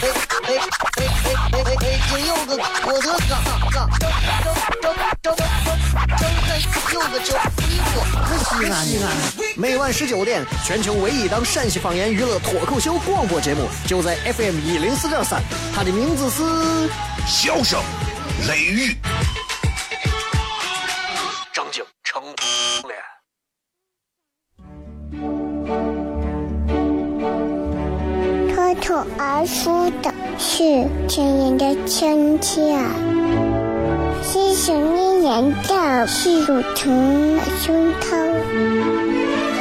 哎哎哎哎哎哎！今有个我的嘎嘎，张张张张张开有个叫你我可西安西安。每晚十九点，全球唯一档陕西方言娱乐脱口秀广播节目，就在 FM 一零四点三。它的名字是《笑声雷雨》。是亲人的亲切，细细绵绵的是乳成胸膛，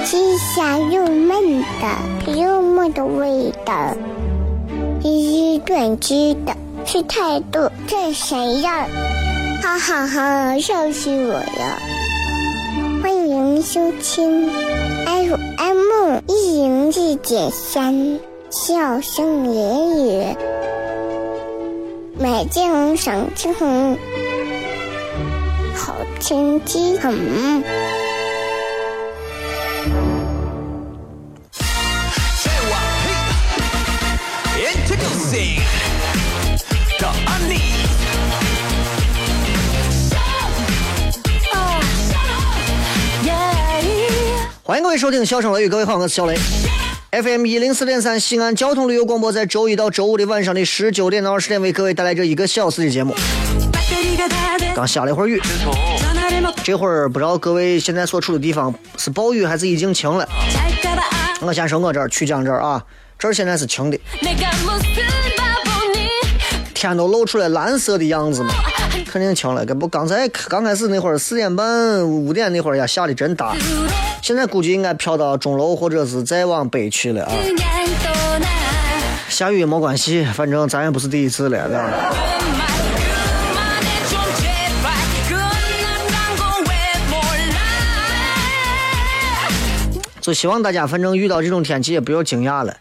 是香又闷的幽默的味道，一语断句的是态度这谁呀？哈哈哈，笑死我了！欢迎收听 FM 一零四点三。笑声言语，美景赏晴好天气很。欢迎各位收听《笑声雷雨》，各位好，我是小雷。FM 一零四点三西安交通旅游广播，在周一到周五的晚上的十九点到二十点，为各位带来这一个小时的节目。刚下了一会儿雨，这会儿不知道各位现在所处的地方是暴雨还是已经晴了。我先说我这儿曲江这儿啊，这儿现在是晴的，天都露出来蓝色的样子嘛，肯定晴了。这不刚才刚开始那会儿四点半五点那会儿呀，下的真大。现在估计应该飘到钟楼或者是再往北去了啊！下雨也没关系，反正咱也不是第一次了，对吧？就希望大家反正遇到这种天气也不要惊讶了，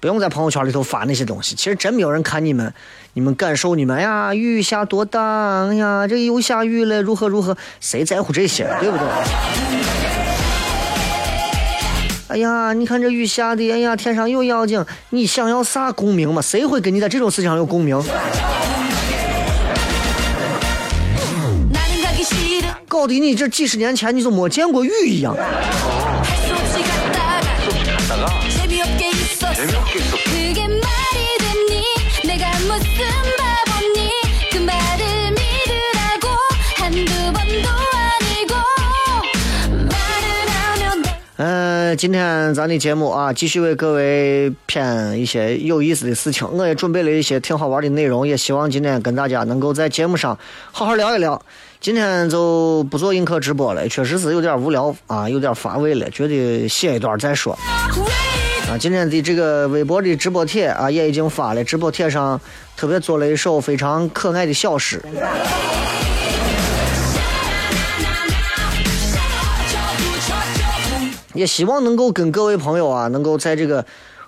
不用在朋友圈里头发那些东西。其实真没有人看你们，你们感受你们呀，雨下多大？哎呀，这又下雨了，如何如何？谁在乎这些，对不对？哎呀，你看这雨下的，哎呀，天上有妖精，你想要啥共鸣嘛？谁会跟你在这种事情上有共鸣？搞得你这几十年前你就没见过雨一样。嗯，今天咱的节目啊，继续为各位骗一些有意思的事情。我也准备了一些挺好玩的内容，也希望今天跟大家能够在节目上好好聊一聊。今天就不做映客直播了，确实是有点无聊啊，有点乏味了，觉得写一段再说。啊，今天的这个微博的直播帖啊，也已经发了，直播帖上特别做了一首非常可爱的小诗。也希望能够跟各位朋友啊，能够在这个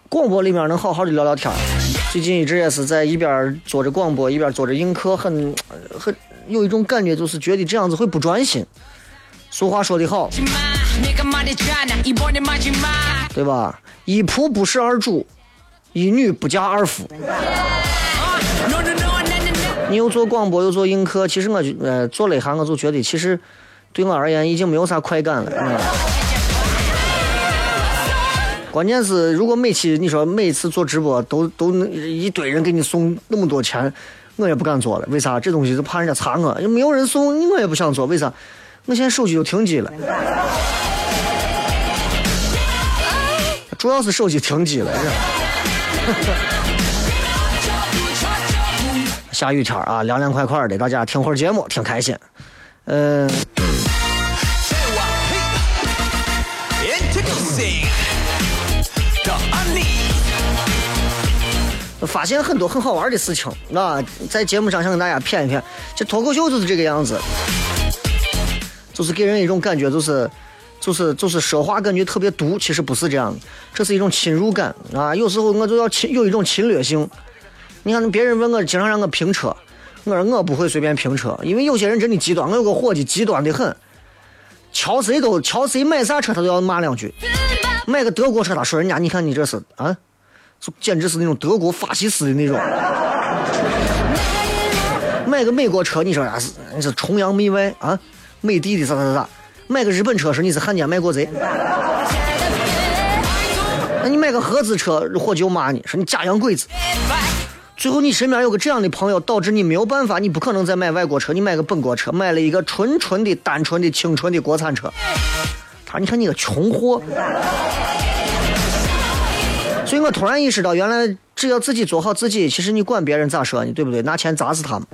广播里面能好好的聊聊天最近一直也是在一边做着广播，一边做着映客，很很有一种感觉，就是觉得这样子会不专心。俗话说得好，对吧？一仆不是二主，一女不嫁二夫。你又做广播又做映客，其实我就呃做了一下，我就觉得其实对我而言已经没有啥快感了。嗯关键是，如果每期你说每次做直播都都一堆人给你送那么多钱，我也不敢做了。为啥？这东西是怕人家查我，又没有人送，我也不想做。为啥？我现在手机就停机了，主要是手机停机了。下雨天啊，凉凉快快的，大家听会儿节目，挺开心。嗯。发现很多很好玩的事情，那，在节目上想跟大家骗一骗。这脱口秀就是这个样子，就是给人一种感觉，就是就是就是说话感觉特别毒，其实不是这样的，这是一种侵入感啊。有时候我就要侵有一种侵略性。你看别人问我，经常让我评车，我说我不会随便评车，因为有些人真的极端。我有个伙计极端的很，瞧谁都瞧谁买啥车他都要骂两句。买个德国车，他说人家你看你这是啊，就简直是那种德国法西斯的那种。买个美国车，你说啥是你是崇洋媚外啊？美帝的啥啥啥？买个日本车，说你是汉奸卖国贼。那你买个合资车，伙计又骂你说你假洋鬼子。最后你身边有个这样的朋友，导致你没有办法，你不可能再买外国车，你买个本国车，买了一个纯纯的、单纯的、清纯的国产车。他说：“你看你个穷货。”所以我突然意识到，原来只要自己做好自己，其实你管别人咋说你，对不对？拿钱砸死他们。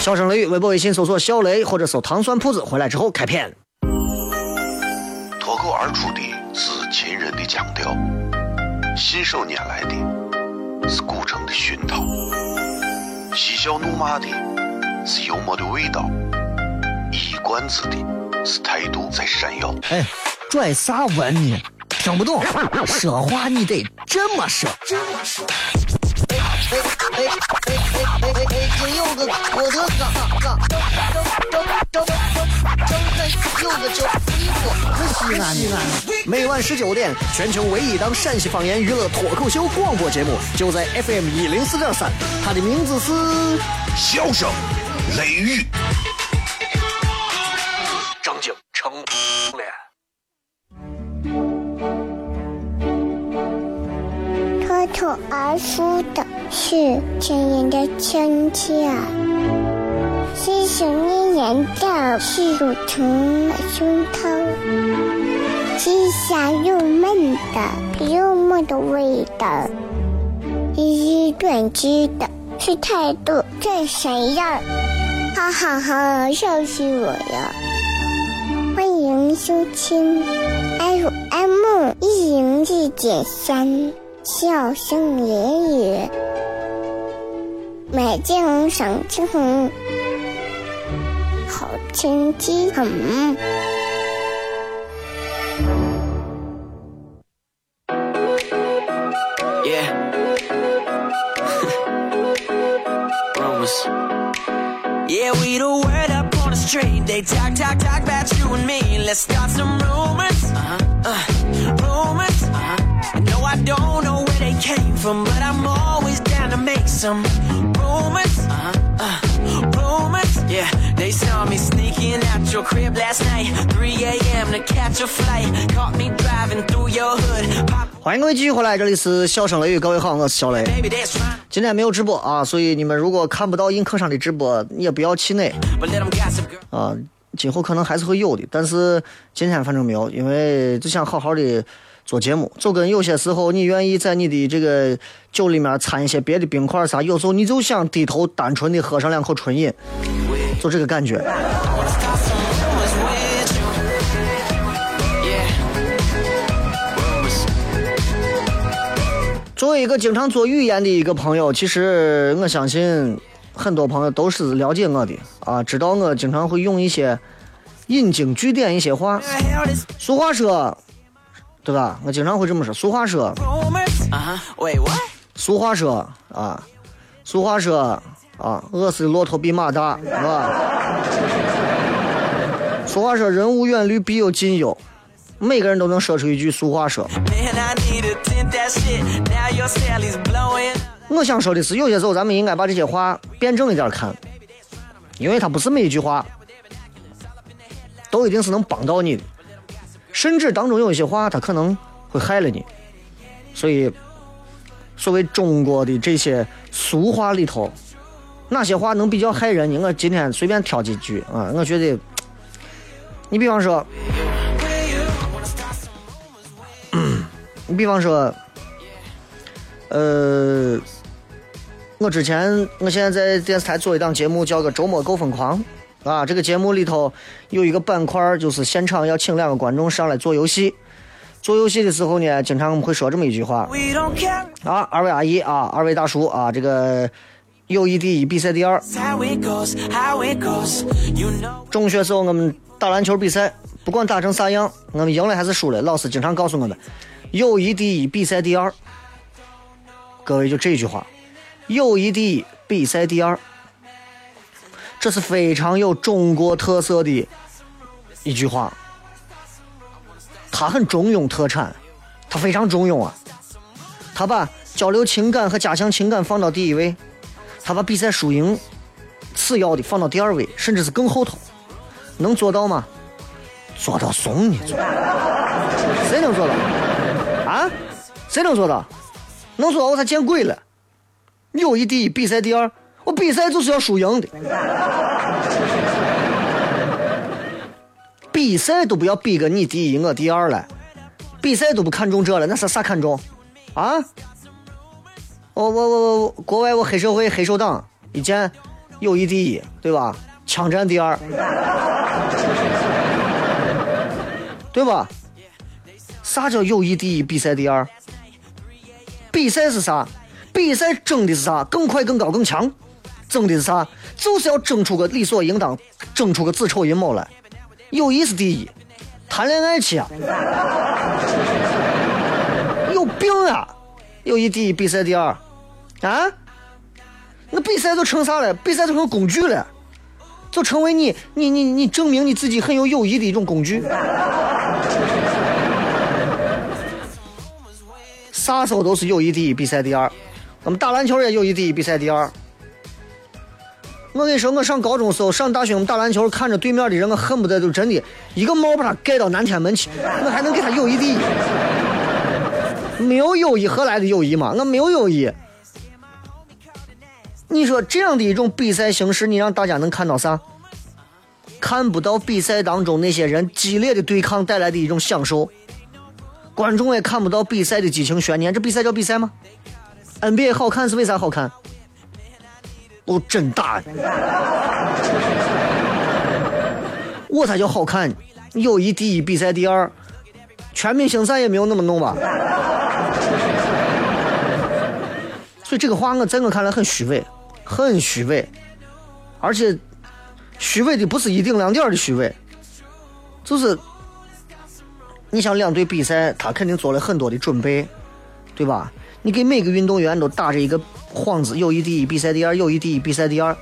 笑声雷雨，微博、微信搜索“小雷”或者搜“糖蒜铺子”，回来之后开片。脱口而出的是秦人的腔调，信手拈来的是古城的熏陶，嬉笑怒骂的是幽默的味道，一冠子的是态度在闪耀。哎，拽啥文呢？听不懂，说话你得这么说。哎哎哎哎哎哎哎！今有个我的嘎嘎，张张张张张张有个叫西瓜，西安西安。每晚十九点，全球唯一档陕西方言娱乐脱口秀广播节目，就在 FM 一零四点三，它的名字是《笑声雷雨》。张景成脸。脱口而出的是亲人的亲切，是想念人的是乳虫的胸膛，是香又闷的幽默的味道，一短知的是态度这谁呀，哈哈哈，笑死我了！欢迎收听 FM 一零四点三。笑声言语，美景赏青红，好天气很。Crib last night. 3 a.m. to catch a flight. Caught me driving through your hood. Pop 欢迎各位继续回来，这里是笑声雷雨，各位好，我是小雷。今天没有直播啊，所以你们如果看不到映客上的直播，也不要气馁.啊。今后可能还是会有的，但是今天反正没有，因为就想好好的做节目。就跟有些时候你愿意在你的这个酒里面掺一些别的冰块啥，有时候你就想低头单纯的喝上两口纯饮，就这个感觉。作为一个经常做语言的一个朋友，其实我相信很多朋友都是了解我的啊，知道我经常会用一些引经据典一些话。俗话说，对吧？我经常会这么说。俗话说，啊哈俗话说啊，俗话说啊，饿死的骆驼比马大，是吧？俗话说，人无远虑，必有近忧。每个人都能说出一句俗话说。我想说的是，有些时候咱们应该把这些话辩证一点看，因为它不是每一句话都一定是能帮到你的，甚至当中有一些话它可能会害了你。所以，所谓中国的这些俗话里头，哪些话能比较害人呢？我今天随便挑几句啊，我觉得，你比方说，你比方说，呃，我之前，我现在在电视台做一档节目，叫个《周末够疯狂》啊。这个节目里头有一个板块，就是现场要请两个观众上来做游戏。做游戏的时候呢，经常我们会说这么一句话啊，二位阿姨啊，二位大叔啊，这个友谊第一，比赛第二。中学时候我们打篮球比赛，不管打成啥样，我们赢了还是输了，老师经常告诉我们：友谊第一，比赛第二。各位就这句话，友谊第一，比赛第二，这是非常有中国特色的一句话。他很中庸特产，他非常中庸啊。他把交流情感和加强情感放到第一位，他把比赛输赢次要的放到第二位，甚至是更后头。能做到吗？做到怂你做，谁能做到？啊？谁能做到？能做到我才见鬼了！友谊第一，比赛第二。我比赛就是要输赢的，比赛都不要比个你第一我第二了，比赛都不看重这了，那是啥看重？啊？我我我我国外我黑社会黑手党一见友谊第一，对吧？枪战第二，对吧？啥叫友谊第一，比赛第二？比赛是啥？比赛争的是啥？更快、更高、更强。争的是啥？就是要争出个理所应当，争出个子丑寅卯来。友谊是第一，谈恋爱去啊！有病啊！友谊第一，比赛第二。啊？那比赛都成啥了？比赛都成工具了，就成为你、你、你、你证明你自己很有友谊的一种工具。啥时候都是友谊第一，比赛第二。我们打篮球也友谊第一，比赛第二。我跟你说，我上高中时候，上大学我们打篮球，看着对面的人，我恨不得就真的一个帽把他盖到南天门去，我还能给他友谊第一。没有友谊何来的友谊嘛？我没有友谊。你说这样的一种比赛形式，你让大家能看到啥？看不到比赛当中那些人激烈的对抗带来的一种享受。观众也看不到比赛的激情悬念，这比赛叫比赛吗？NBA 好看是为啥好看？哦，真打！我才叫好看，友谊第一，比赛第二，全明星赛也没有那么弄吧？所以这个话我在我看来很虚伪，很虚伪，而且虚伪的不是一丁两点的虚伪，就是。你想两队比赛，他肯定做了很多的准备，对吧？你给每个运动员都打着一个幌子，友谊第一，比赛第二；友谊第一，比赛第二。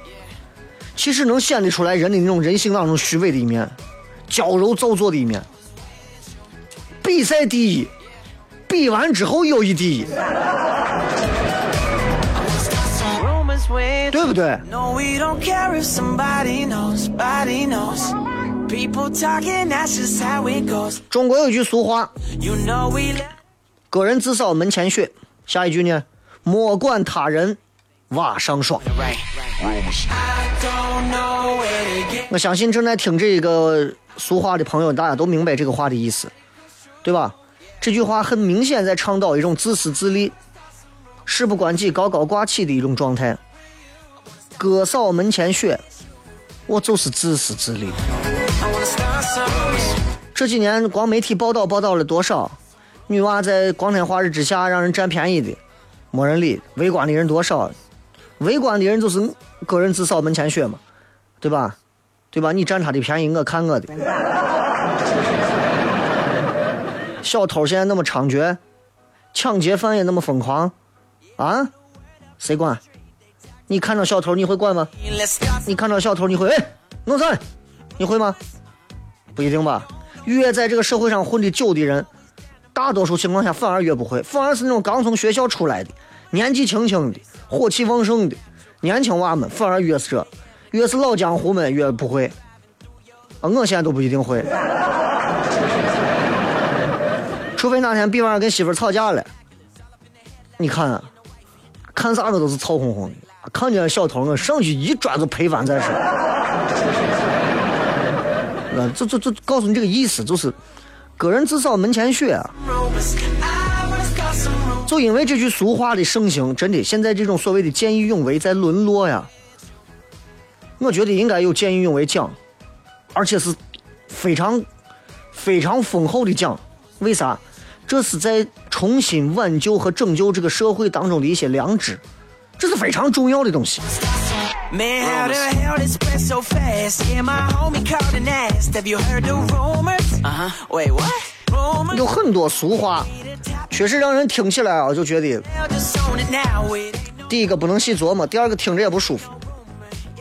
其实能显得出来人的那种人性当中虚伪的一面，矫揉造作的一面。比赛第一，比完之后友谊第一，对不对？中国有句俗话：“个人自扫门前雪。”下一句呢？“莫管他人瓦上霜。”我相信正在听这个俗话的朋友，大家都明白这个话的意思，对吧？这句话很明显在倡导一种自私自利、事不关己、高高挂起的一种状态。哥扫门前雪，我就是自私自利。这几年光媒体报道报道了多少女娃在光天化日之下让人占便宜的，没人理。围观的人多少？围观的人就是个人自扫门前雪嘛，对吧？对吧？你占他的便宜，我看我的。小偷现在那么猖獗，抢劫犯也那么疯狂，啊？谁管？你看到小偷你会管吗？你看到小偷你会哎弄啥？你会吗？不一定吧。越在这个社会上混的久的人，大多数情况下反而越不会，反而是那种刚从学校出来的、年纪轻轻的、火气旺盛的年轻娃们，反而越是这，越是老江湖们越不会。啊，我现在都不一定会，除非哪天比方跟媳妇吵架了，你看，看啥子都是臭烘烘的，看见小偷我上去一抓就赔完再说。呃，这这这告诉你这个意思，就是个人自扫门前雪啊。就因为这句俗话的盛行，真的现在这种所谓的见义勇为在沦落呀。我觉得应该有见义勇为奖，而且是非常非常丰厚的奖。为啥？这是在重新挽救和拯救这个社会当中的一些良知，这是非常重要的东西。Man, how the hell this went so fast? Yeah, my homie called and asked, Have you heard the rumors? Wait, what? Rumors, 有很多俗话，确实让人听起来啊，就觉得第一个不能细琢磨，第二个听着也不舒服。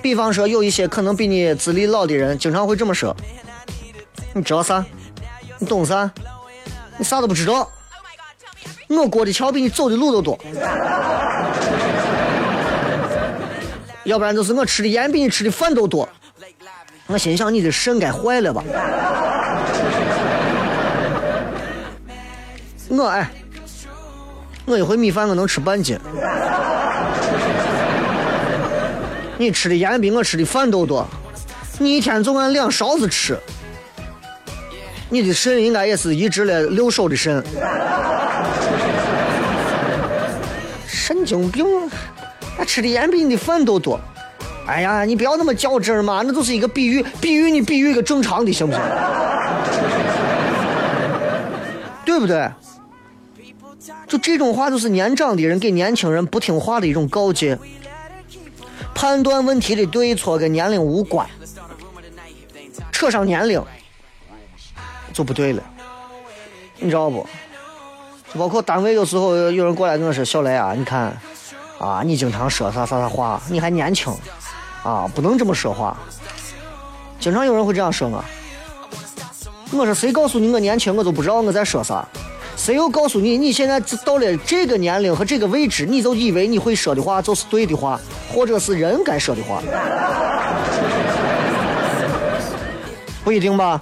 比方说，有一些可能比你资历老的人，经常会这么说：“你知道啥？你懂啥？你啥都不知道。我过的桥比你走的路都多。要不然就是我吃的盐比你吃的饭都多。”我心想，你的肾该坏了吧？我哎，我一回米饭我能吃半斤。你吃的盐比我吃的饭都多，你一天就按两勺子吃，你的肾应该也是移植了六手的肾。神经病！吃的盐比你的饭都多。哎呀，你不要那么较真嘛，那就是一个比喻，比喻你比喻一个正常的，行不行？对不对？就这种话，就是年长的人给年轻人不听话的一种告诫。判断问题的对错跟年龄无关，扯上年龄就不对了，你知道不？就包括单位有时候有人过来跟我说：“小雷啊，你看啊，你经常说啥啥啥话，你还年轻啊，不能这么说话。”经常有人会这样说我。我说：“谁告诉你我年轻，我都不知道我在说啥。”谁又告诉你，你现在到了这个年龄和这个位置，你就以为你会说的话就是对的话，或者是人该说的话？不一定吧。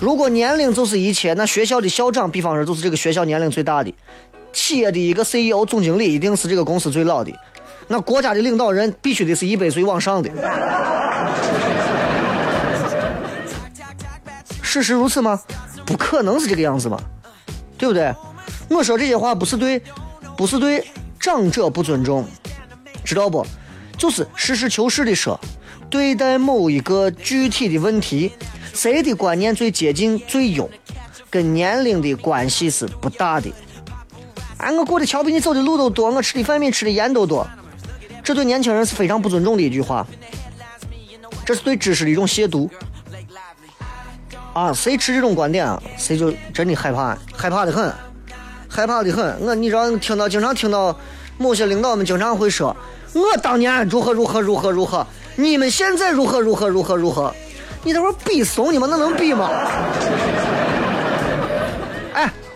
如果年龄就是一切，那学校的校长，比方说就是这个学校年龄最大的；企业的一个 CEO、总经理，一定是这个公司最老的；那国家的领导人必须得是一百岁往上的。事实如此吗？不可能是这个样子嘛。对不对？我说这些话不是对，不是对长者不尊重，知道不？就是实事求是的说，对待某一个具体的问题，谁的观念最接近最优，跟年龄的关系是不大的。哎，我过的桥比你走的路都多，我吃的饭比你吃的盐都多，这对年轻人是非常不尊重的一句话，这是对知识的一种亵渎。啊，谁持这种观点，谁就真的害怕，害怕的很，害怕的很。我你知道，听到经常听到某些领导们经常会说，我当年如何如何如何如何，你们现在如何如何如何如何，你这会比怂你们那能比吗？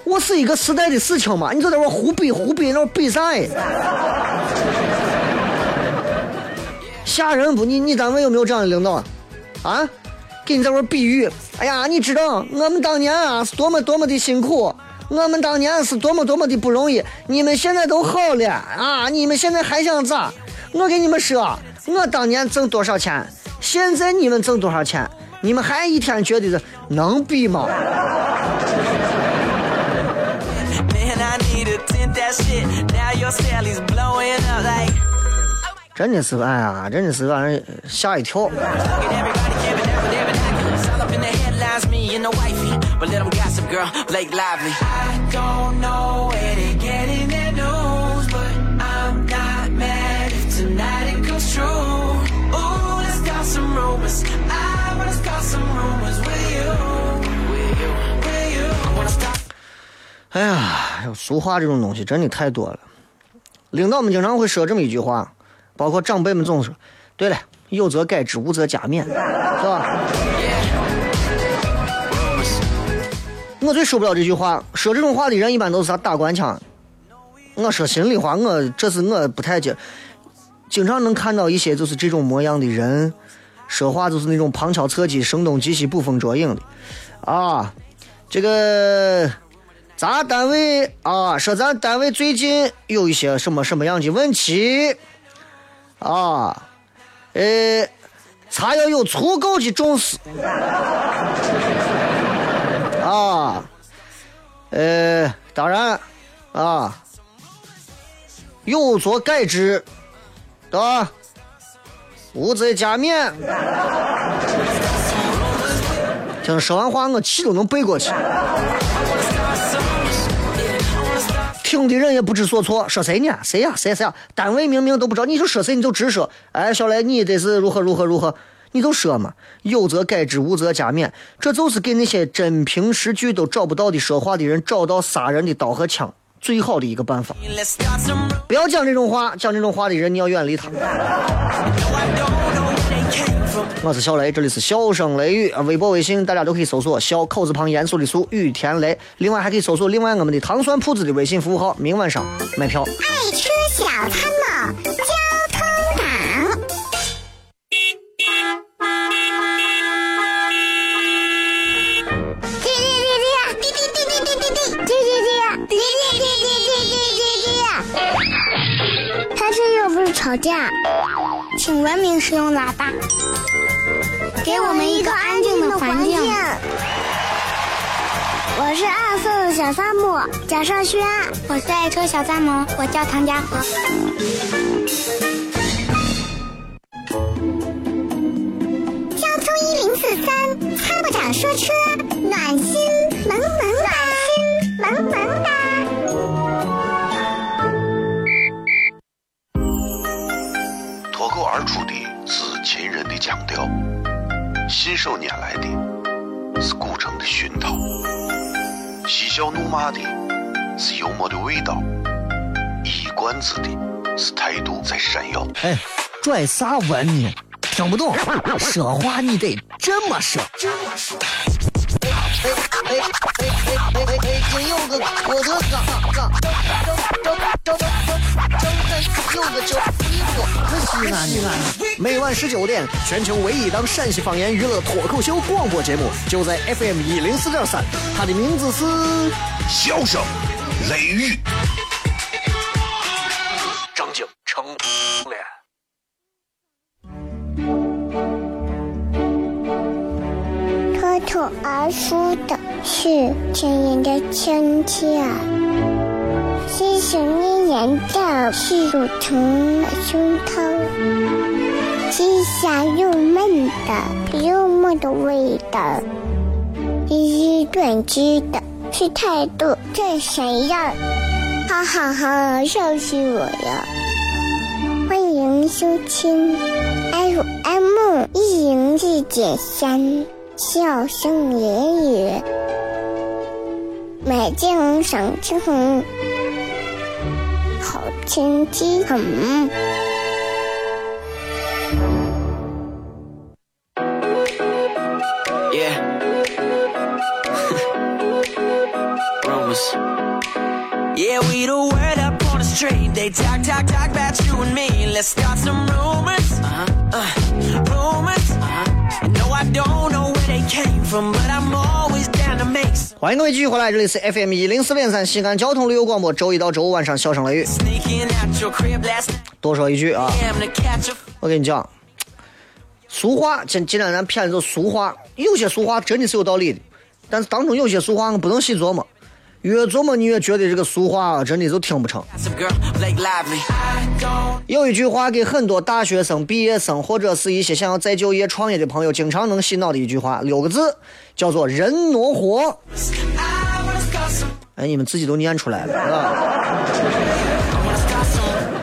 我是一个时代的事情嘛，你就在这胡比胡比，那比啥呀？吓人不？你你单位有没有这样的领导啊？啊？给你在这比喻，哎呀，你知道我们当年啊是多么多么的辛苦，我们当年是多么多么的不容易，你们现在都好了啊，你们现在还想咋？我给你们说，我当年挣多少钱，现在你们挣多少钱，你们还一天觉得是能比吗？真的是，哎呀，真的是让人吓一跳。哎呀，俗话这种东西真的太多了。领导们经常会说这么一句话，包括长辈们总说：“对了，有则改之，无则加勉，是吧？”我最受不了这句话，说这种话的人一般都是啥打官腔。我说心里话，我这是我不太接，经常能看到一些就是这种模样的人，说话就是那种旁敲侧击、声东击西、捕风捉影的，啊，这个咱单位啊，说咱单位最近有一些什么什么样的问题啊，呃，咱要有足够的重视啊，呃，当然啊，有所改之，对吧？无则加勉。听说完话，我气都能背过去。听的人也不知所措，说谁呢？谁呀？谁谁呀？单位明明都不知道，你就说谁你就直说。哎，小雷，你得是如何如何如何。你就说嘛，有则改之，无则加勉，这就是给那些真凭实据都找不到的说话的人找到杀人的刀和枪最好的一个办法。不要讲这种话，讲这种话的人你要远离他。我是小雷，这里是笑声雷雨啊，微博、微信大家都可以搜索“小口字旁严肃的肃雨田雷”，另外还可以搜索另外我们的糖酸铺子的微信服务号，明晚上买票。爱吃小餐的交通党。滴滴滴滴滴滴滴滴滴滴滴滴滴滴滴滴滴滴。开车又不是吵架，请文明使用喇叭，给我们一个安静的环境。我是二岁的小萨姆贾尚轩，我是爱车小三萌，我叫唐家河。的是幽默的味道，一冠子的是态度在闪耀。哎，拽啥文呢？听不懂，说话你得这么说。这么说哎哎哎哎哎！真有个我的嘎嘎，张张张张张开有个叫衣服，可西安。每晚十九点，全球唯一档陕西方言娱乐脱口秀广播节目，就在 FM 一零四点三，它的名字是笑声雷雨，张景成口而出的是亲人的亲切，是想念人的是乳虫的胸膛，是香又闷的幽默的味道，是短知的是态度这谁呀？哈哈哈，笑死我了！欢迎收听 FM 一零四点三。笑声言语，满地红，赏秋红，好天气很。欢迎各位继续回来，这里是 FM 一零四点三西安交通旅游广播，周一到周五晚上笑声雷雨。多说一句啊。To 我跟你讲，俗话，今今天咱骗的都俗话，有些俗话真的是有道理的，但是当中有些俗话我不能细琢磨，越琢磨你越觉得这个俗话啊真的就听不成。有一句话给很多大学生、毕业生或者是一些想要再就业、创业的朋友经常能洗脑的一句话，六个字，叫做“人挪活 I wanna start some. ”。哎，你们自己都念出来了，是吧.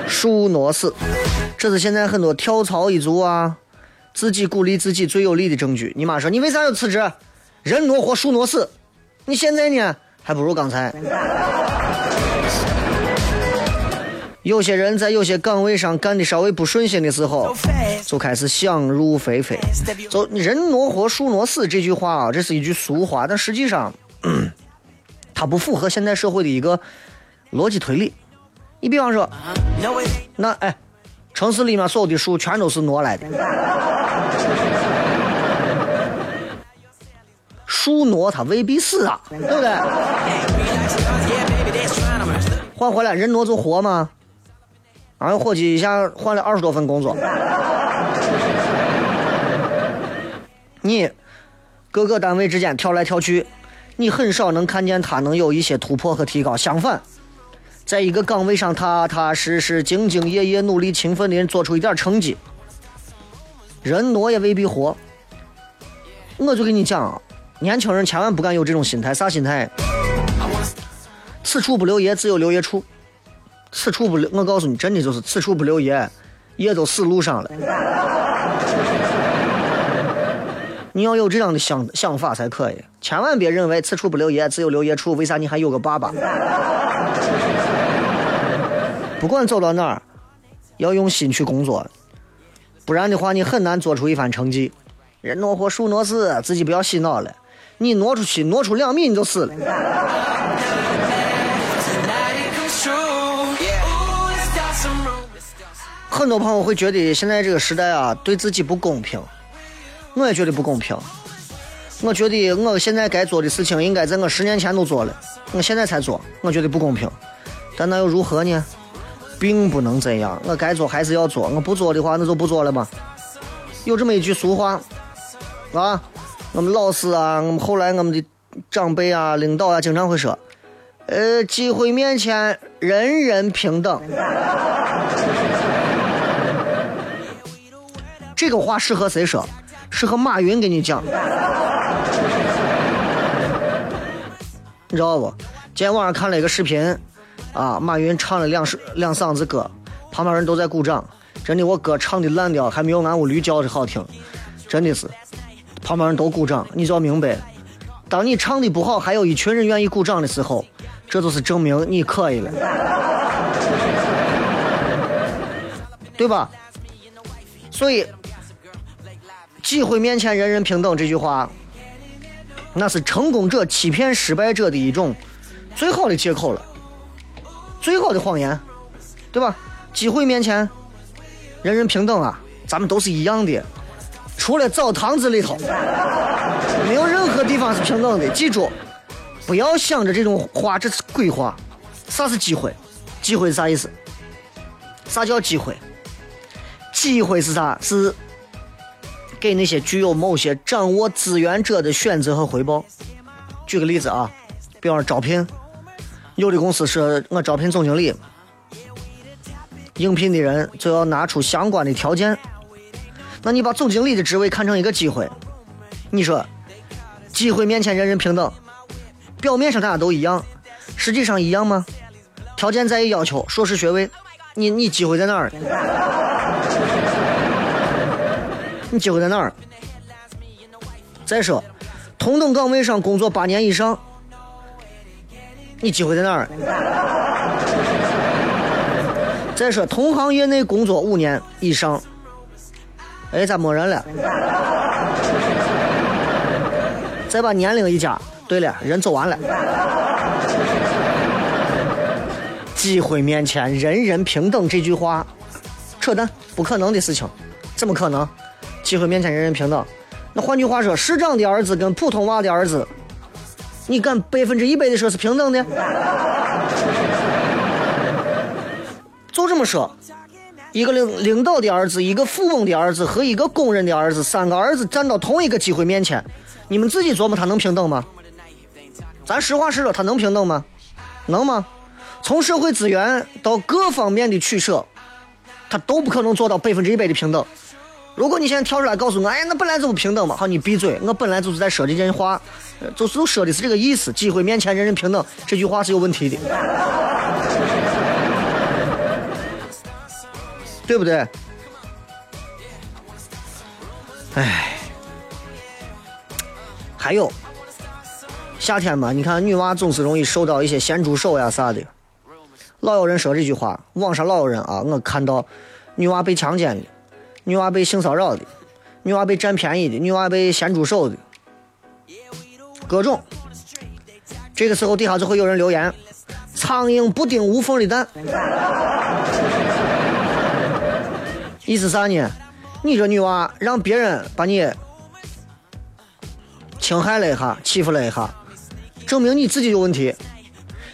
树挪死，这是现在很多跳槽一族啊，自己鼓励自己最有力的证据。你妈说你为啥要辞职？人挪活，树挪死。你现在呢，还不如刚才。有些人在有些岗位上干的稍微不顺心的时候就开始想入非非。就人挪活，树挪死这句话啊，这是一句俗话，但实际上，它不符合现代社会的一个逻辑推理。你比方说，那哎，城市里面所有的树全都是挪来的，树挪它未必死啊，对不对？换回来人挪就活吗？然后伙计一下换了二十多份工作，你各个单位之间跳来跳去，你很少能看见他能有一些突破和提高。相反，在一个岗位上踏踏实实、兢兢业业、努力勤奋的人做出一点成绩，人挪也未必活。我就跟你讲啊，年轻人千万不敢有这种心态，啥心态？此处不留爷，自有留爷处。此处不留，我告诉你，真的就是此处不留爷，爷都死路上了。你要有这样的想想法才可以，千万别认为此处不留爷，自有留爷处。为啥你还有个爸爸？不管走到哪儿，要用心去工作，不然的话，你很难做出一番成绩。人挪活，树挪死，自己不要洗脑了。你挪出去，挪出两米你就死了。很多朋友会觉得现在这个时代啊，对自己不公平。我也觉得不公平。我觉得我现在该做的事情，应该在我十年前都做了，我现在才做，我觉得不公平。但那又如何呢？并不能这样，我该做还是要做，我不做的话，那就不做了嘛。有这么一句俗话，啊，我们老师啊，我们后来我们的长辈啊、领导啊，经常会说，呃，机会面前人人平等。这个话适合谁说？适合马云给你讲。你知道不？今天晚上看了一个视频，啊，马云唱了两首两嗓子歌，旁边人都在鼓掌。真的，我歌唱的烂掉，还没有俺屋驴叫的好听，真的是，旁边人都鼓掌。你就要明白，当你唱的不好，还有一群人愿意鼓掌的时候，这就是证明你可以了，对吧？所以，机会面前人人平等这句话，那是成功者欺骗失败者的一种最好的借口了，最好的谎言，对吧？机会面前人人平等啊，咱们都是一样的，除了澡堂子里头，没有任何地方是平等的。记住，不要想着这种话，这是鬼话。啥是机会？机会是啥意思？啥叫机会？机会是啥？是给那些具有某些掌握资源者的选择和回报。举个例子啊，比方招聘，有的公司说我招聘总经理，应聘的人就要拿出相关的条件。那你把总经理的职位看成一个机会，你说机会面前人人平等，表面上大家都一样，实际上一样吗？条件在于要求硕士学位，你你机会在哪儿？你机会在哪儿？再说，同等岗位上工作八年以上，你机会在哪儿？再说，同行业内工作五年以上，哎，咋没人了？再把年龄一加，对了，人走完了。机会面前人人平等这句话，扯淡，不可能的事情，怎么可能？机会面前人人平等，那换句话说，市长的儿子跟普通娃的儿子，你敢百分之一百的说是平等的？就这么说，一个领领导的儿子，一个富翁的儿子和一个工人的儿子，三个儿子站到同一个机会面前，你们自己琢磨，他能平等吗？咱实话实说，他能平等吗？能吗？从社会资源到各方面的取舍，他都不可能做到百分之一百的平等。如果你现在跳出来告诉我，哎呀，那本来就不平等嘛，好，你闭嘴，我本来就是在说这件话，就是说的是这个意思，机会面前人人平等，这句话是有问题的，对不对？哎，还有夏天嘛，你看女娃总是容易受到一些咸猪手呀啥的，老有人说这句话，网上老有人啊，我看到女娃被强奸的。女娃被性骚扰的，女娃被占便宜的，女娃被咸猪手的，各种。这个时候底下就会有人留言：“苍蝇不叮无缝的蛋。”意思啥呢？你这女娃让别人把你侵害了一下，欺负了一下，证明你自己有问题。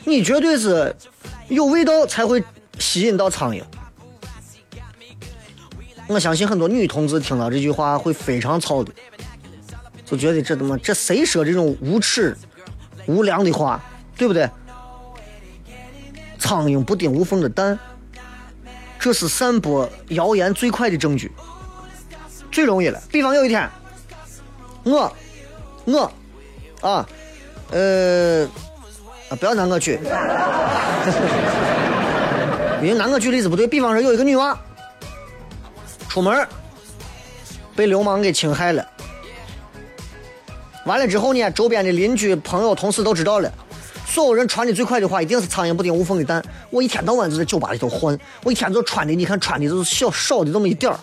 你绝对是有味道才会吸引到苍蝇。我相信很多女同志听到这句话会非常操的，就觉得这他妈这谁说这种无耻、无良的话，对不对？苍蝇不叮无缝的蛋，这是散播谣言最快的证据，最容易了。比方有一天，我，我，啊，呃，啊，不要拿我举，因为拿我举例子不对。比方说有一个女娃。出门被流氓给侵害了，完了之后呢，周边的邻居、朋友、同事都知道了。所有人传的最快的话，一定是苍蝇不叮无缝的蛋。我一天到晚就在酒吧里头混，我一天就穿的，你看穿的都是小少的这么一点儿。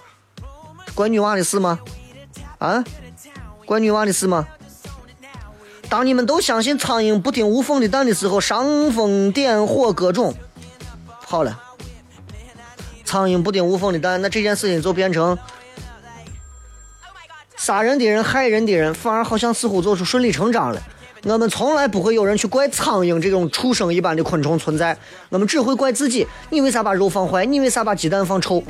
怪女娃的事吗？啊？怪女娃的事吗？当你们都相信苍蝇不叮无缝的蛋的时候，伤风点火各种，好了，苍蝇不叮无缝的蛋，那这件事情就变成杀人的人、害人的人，反而好像似乎就是顺理成章了。我们从来不会有人去怪苍蝇这种畜生一般的昆虫存在，我们只会怪自己。你为啥把肉放坏？你为啥把鸡蛋放臭？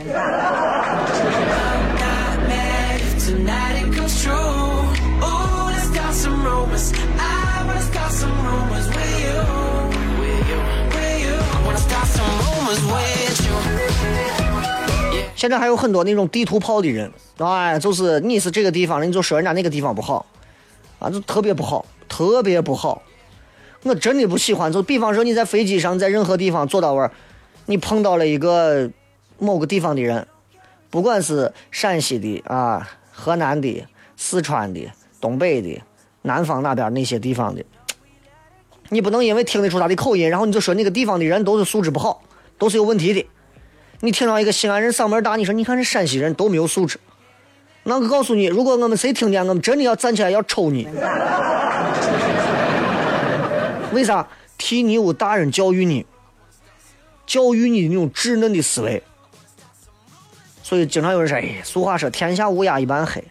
现在还有很多那种地图炮的人，哎，就是你是这个地方的，你就说人家那个地方不好，啊，就特别不好，特别不好。我真的不喜欢。就比方说你在飞机上，在任何地方坐到位你碰到了一个某个地方的人，不管是陕西的啊、河南的、四川的、东北的、南方那边那些地方的，你不能因为听得出他的口音，然后你就说那个地方的人都是素质不好，都是有问题的。你听到一个西安人嗓门大，你说你看这陕西人都没有素质。那我告诉你，如果我们谁听见，我们真的要站起来要抽你。为啥？替你屋大人教育你，教育你那种稚嫩的思维。所以经常有人说：“哎，俗话说天下乌鸦一般黑，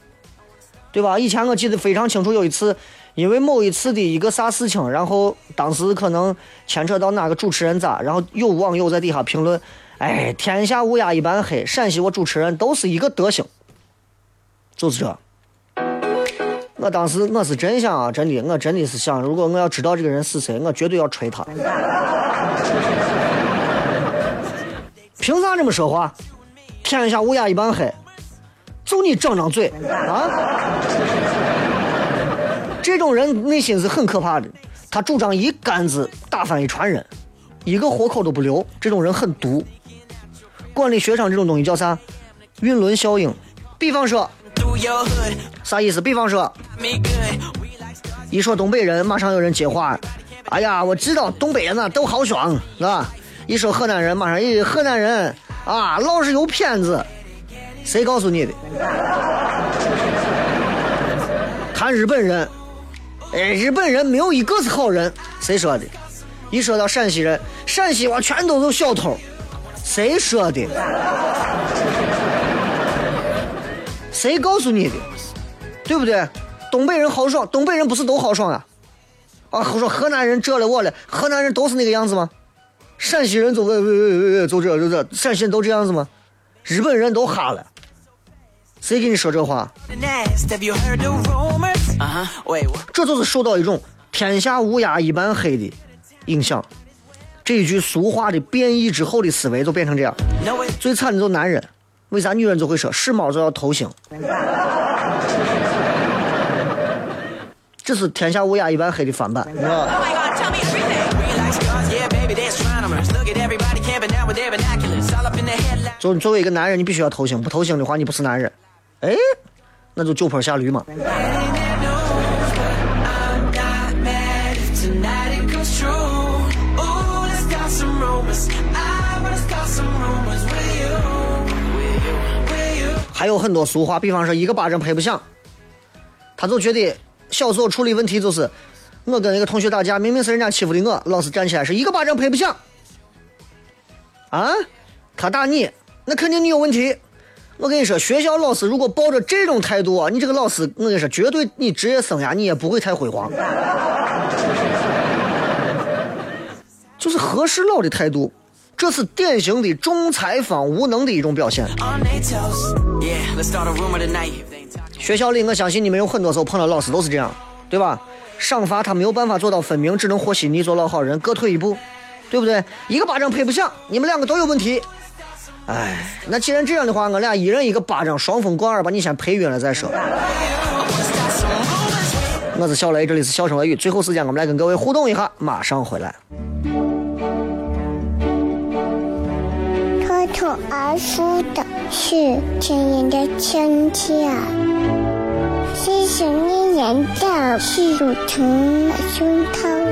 对吧？”以前我记得非常清楚，有一次因为某一次的一个啥事情，然后当时可能牵扯到哪个主持人咋，然后有网友在底下评论。哎，天下乌鸦一般黑，陕西我主持人都是一个德行，就是这。我当时我是真想啊，真的，我真的是想，如果我要知道这个人是谁，我绝对要锤他。凭啥这么说话？天下乌鸦一般黑，就你张张嘴啊！这种人内心是很可怕的，他主张一竿子打翻一船人，一个活口都不留。这种人很毒。管理学上这种东西叫啥？晕轮效应。比方说，啥意思？比方说，一说东北人，马上有人接话。哎呀，我知道东北人呐都豪爽，是吧？一说河南人，马上一河南人啊，老是有骗子。谁告诉你的？谈日本人，哎，日本人没有一个是好人。谁说的？一说到陕西人，陕西话全都是小偷。谁说的？谁告诉你的？对不对？东北人豪爽，东北人不是都豪爽啊？啊，说河南人这了我了，河南人都是那个样子吗？陕西人就喂喂喂喂喂，就这就这，陕西人都这样子吗？日本人都哈了，谁给你说这话？这就是受到一种“天下乌鸦一般黑”的影响。这一句俗话的变异之后的思维就变成这样。最惨的就是男人，为啥女人就会说是猫就要偷腥？这是天下乌鸦一般黑的翻版，你知道吧？就作为一个男人，你必须要头型，不头型的话，你不是男人。哎，那就酒坡下驴嘛。有很多俗话，比方说一个巴掌拍不响，他就觉得小时候处理问题就是，我跟一个同学打架，明明是人家欺负的我，老师站起来是一个巴掌拍不响，啊，他打你，那肯定你有问题。我跟你说，学校老师如果抱着这种态度，你这个老师，我跟你说，绝对你职业生涯你也不会太辉煌。就是和事佬的态度。这是典型的仲裁方无能的一种表现。学校里，我相信你们有很多时候碰到老师都是这样，对吧？赏罚他没有办法做到分明，只能和稀泥，做老好人，各退一步，对不对？一个巴掌拍不响，你们两个都有问题。哎，那既然这样的话，我俩一人一个巴掌，双风贯耳，把你先拍晕了再说。我是小雷，这里是笑声雷雨，最后时间我们来跟各位互动一下，马上回来。口而出的是亲人的亲切，是想念人的是乳虫胸膛，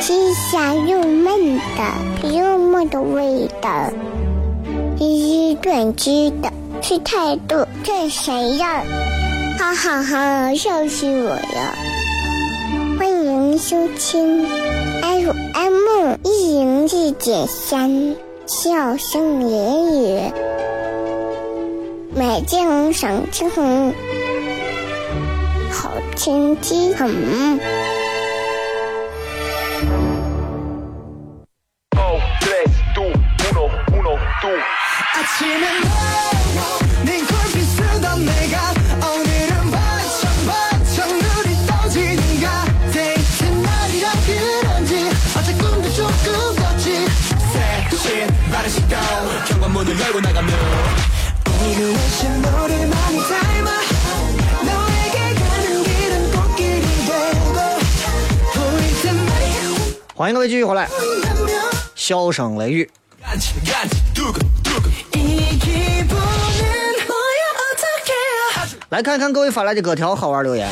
是香又闷的又闷的味道，是短知的，是态度，这谁呀？哈哈哈，笑死我了！欢迎收听 FM 一零四点三，笑声言语，满地红，赏秋红，好天气，好。欢迎各位继续回来，笑声雷雨，来看看各位发来的歌条好玩留言。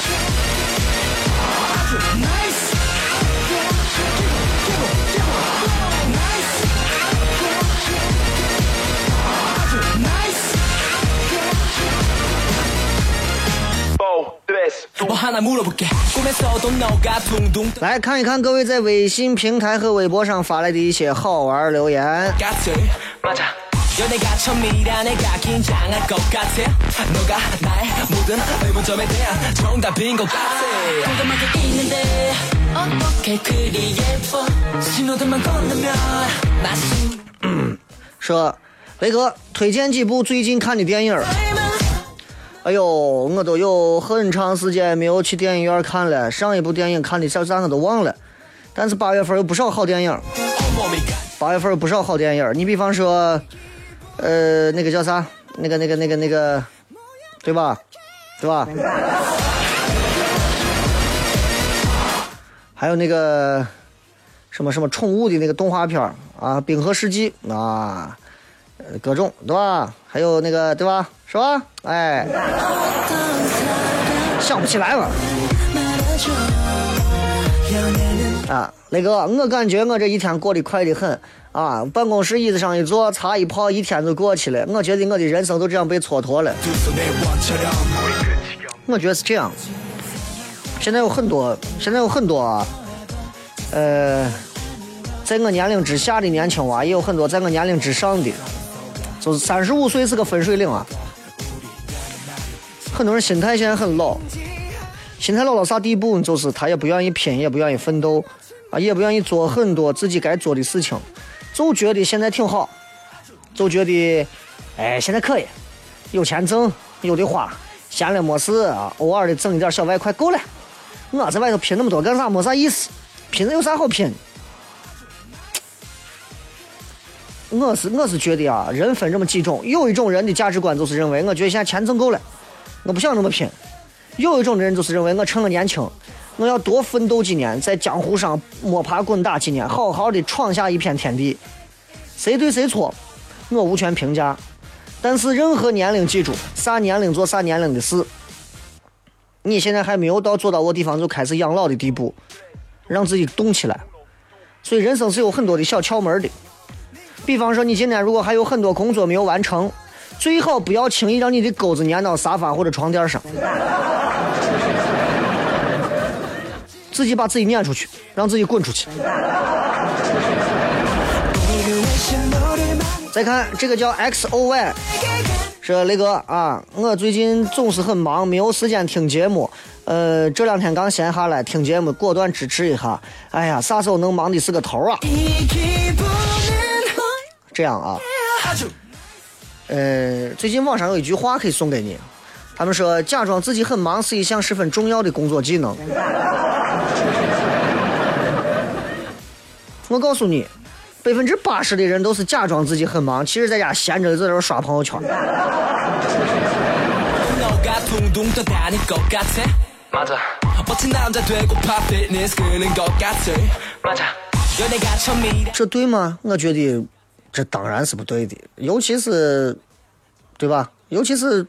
来看一看各位在微信平台和微博上发来的一些好玩留言。说，雷哥推荐几部最近看的电影。哎呦，我都有很长时间没有去电影院看了，上一部电影看的叫啥我都忘了。但是八月份有不少好电影，八月份有不少好电影。你比方说，呃，那个叫啥？那个、那个、那个、那个，对吧？对吧？还有那个什么什么宠物的那个动画片啊，《冰河世纪》啊，各种对吧？还有那个对吧？是吧？哎，想不起来了。啊，雷哥，我感觉我这一天过得快得很啊！办公室椅子上一坐，茶一泡，一天就过去了。我觉得我的人生都这样被蹉跎了。我觉得是这样。现在有很多，现在有很多，啊，呃，在我年龄之下的年轻娃，也有很多在我年龄之上的，就是三十五岁是个分水岭啊。很多人心态现在很老，心态老到啥地步？就是他也不愿意拼，也不愿意奋斗，啊，也不愿意做很多自己该做的事情，就觉得现在挺好，就觉得，哎，现在可以，有钱挣，有的花，闲了没事啊，偶尔的挣一点小外快够了。我在外头拼那么多干啥？没啥意思，拼了有啥好拼？我是我是觉得啊，人分这么几种，有一种人的价值观就是认为，我觉得现在钱挣够了，我不想那么拼；有一种人就是认为，我趁我年轻，我要多奋斗几年，在江湖上摸爬滚打几年，好好的闯下一片天地。谁对谁错，我无权评价。但是任何年龄，记住，啥年龄做啥年龄的事。你现在还没有到做到我地方就开始养老的地步，让自己动起来。所以人生是有很多的小窍门的。比方说，你今天如果还有很多工作没有完成，最好不要轻易让你的钩子粘到沙发或者床垫上。自己把自己撵出去让自己滚出去。再看这个叫 xoy 说那个啊我最近总是很忙没有时间听节目。呃这两天刚闲下来听节目果断支持一下。哎呀啥时候能忙的是个头啊。这样啊。呃最近网上有一句话可以送给你。他们说假装自己很忙是一项十分重要的工作技能。我告诉你百分之八十的人都是假装自己很忙其实在家闲着在这刷朋友圈。这对吗我觉得这当然是不对的，尤其是，对吧？尤其是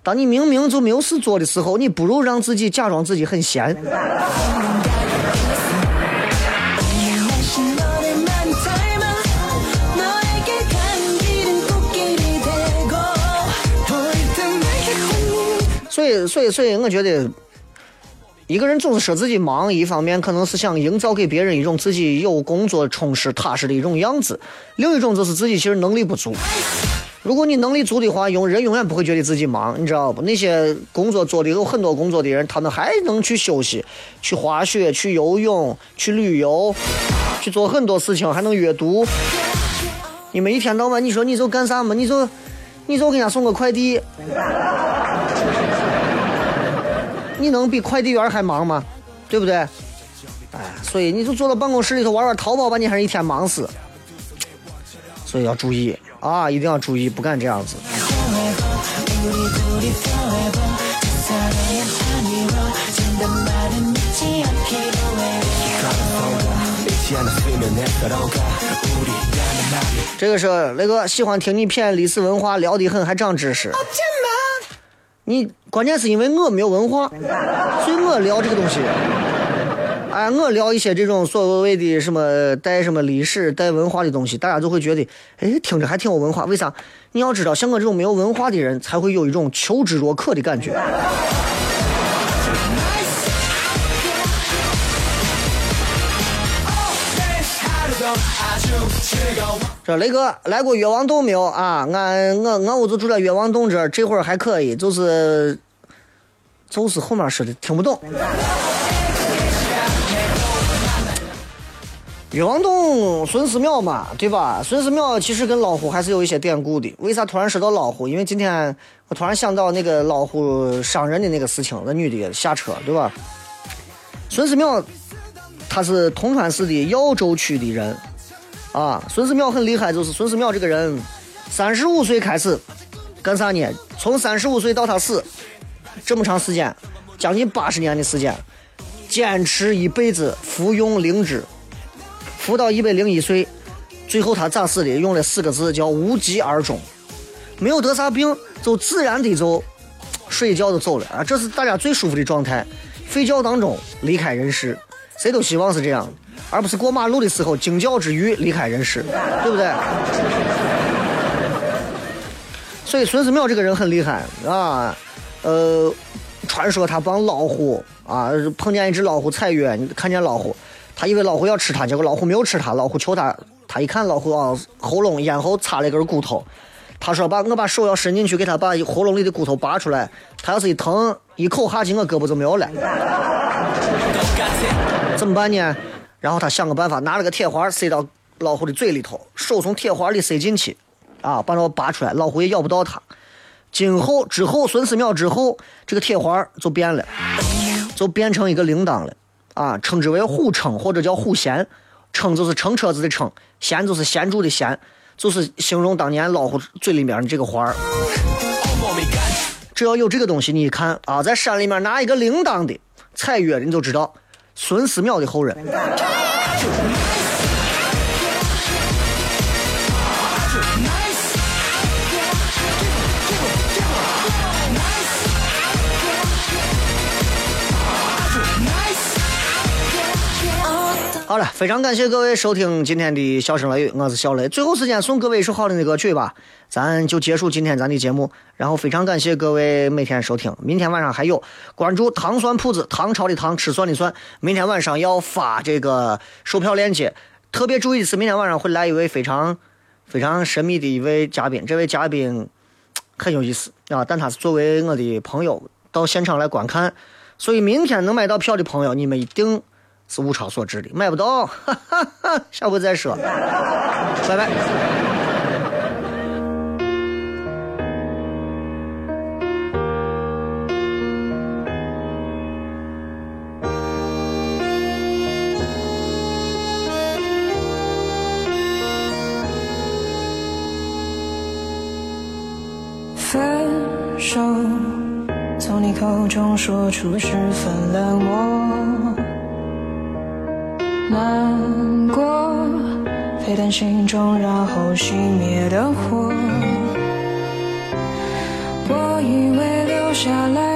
当你明明就没有事做的时候，你不如让自己假装自己很闲。所以，所以，所以，我觉得一个人总是说自己忙，一方面可能是想营造给别人一种自己有工作充实、踏实的一种样子；另一种就是自己其实能力不足。如果你能力足的话，永人永远不会觉得自己忙，你知道不？那些工作做的有很多工作的人，他们还能去休息、去滑雪、去游泳、去旅游、去做很多事情，还能阅读。你们一天到晚，你说你就干啥嘛？你就你就给人家送个快递。你能比快递员还忙吗？对不对？哎，所以你就坐到办公室里头玩玩淘宝吧，你还是一天忙死。所以要注意啊，一定要注意，不敢这样子。这个是那个喜欢听你骗历史文化，聊得很，还长知识。你关键是因为我没有文化，所以我聊这个东西。哎，我聊一些这种所谓的什么带什么历史、带文化的东西，大家就会觉得，哎，听着还挺有文化。为啥？你要知道，像我这种没有文化的人，才会有一种求知若渴的感觉。这雷哥来过岳王洞没有啊？俺我俺屋就住在岳王洞这，这会儿还可以，就是就是后面说的听不懂。岳王洞孙思邈嘛，对吧？孙思邈其实跟老虎还是有一些典故的。为啥突然说到老虎？因为今天我突然想到那个老虎伤人的那个事情，那女的下车，对吧？孙思邈他是铜川市的耀州区的人。啊，孙思邈很厉害，就是孙思邈这个人，三十五岁开始干啥呢？从三十五岁到他死，这么长时间，将近八十年的时间，坚持一辈子服用灵芝，服到一百零一岁，最后他咋死的？用了四个字叫无疾而终，没有得啥病，就自然的就睡一觉就走了啊！这是大家最舒服的状态，睡觉当中离开人世，谁都希望是这样。而不是过马路的时候惊叫之余离开人世，对不对？所以孙思邈这个人很厉害啊，呃，传说他帮老虎啊碰见一只老虎踩月，看见老虎，他以为老虎要吃他，结果老虎没有吃他，老虎求他，他一看老虎啊喉咙咽喉插了一根骨头，他说把我把手要伸进去给他把喉咙里的骨头拔出来，他要是一疼一口下去我胳膊就没有了，怎么办呢？然后他想个办法，拿了个铁环塞到老虎的嘴里头，手从铁环里塞进去，啊，把它拔出来，老虎也咬不到他。今后之后，孙思邈之后，这个铁环就变了，就变成一个铃铛了，啊，称之为虎称或者叫虎弦，称就是乘车子的称，弦就是弦柱的弦，就是形容当年老虎嘴里面的这个环儿。只要有这个东西，你一看啊，在山里面拿一个铃铛的采月的，你就知道。孙思邈的后人。好了，非常感谢各位收听今天的《笑声雷雨》，我是小雷。最后时间送各位一首好听的歌曲吧，咱就结束今天咱的节目。然后非常感谢各位每天收听，明天晚上还有关注糖蒜铺子，唐朝的唐，吃蒜的蒜。明天晚上要发这个售票链接，特别注意的是，明天晚上会来一位非常非常神秘的一位嘉宾，这位嘉宾很有意思啊，但他是作为我的朋友到现场来观看，所以明天能买到票的朋友，你们一定。是物超所值的，买不到，哈哈哈，下回再说，拜拜。分手，从你口中说出十分冷漠。难过，沸腾心中然后熄灭的火。我以为留。下来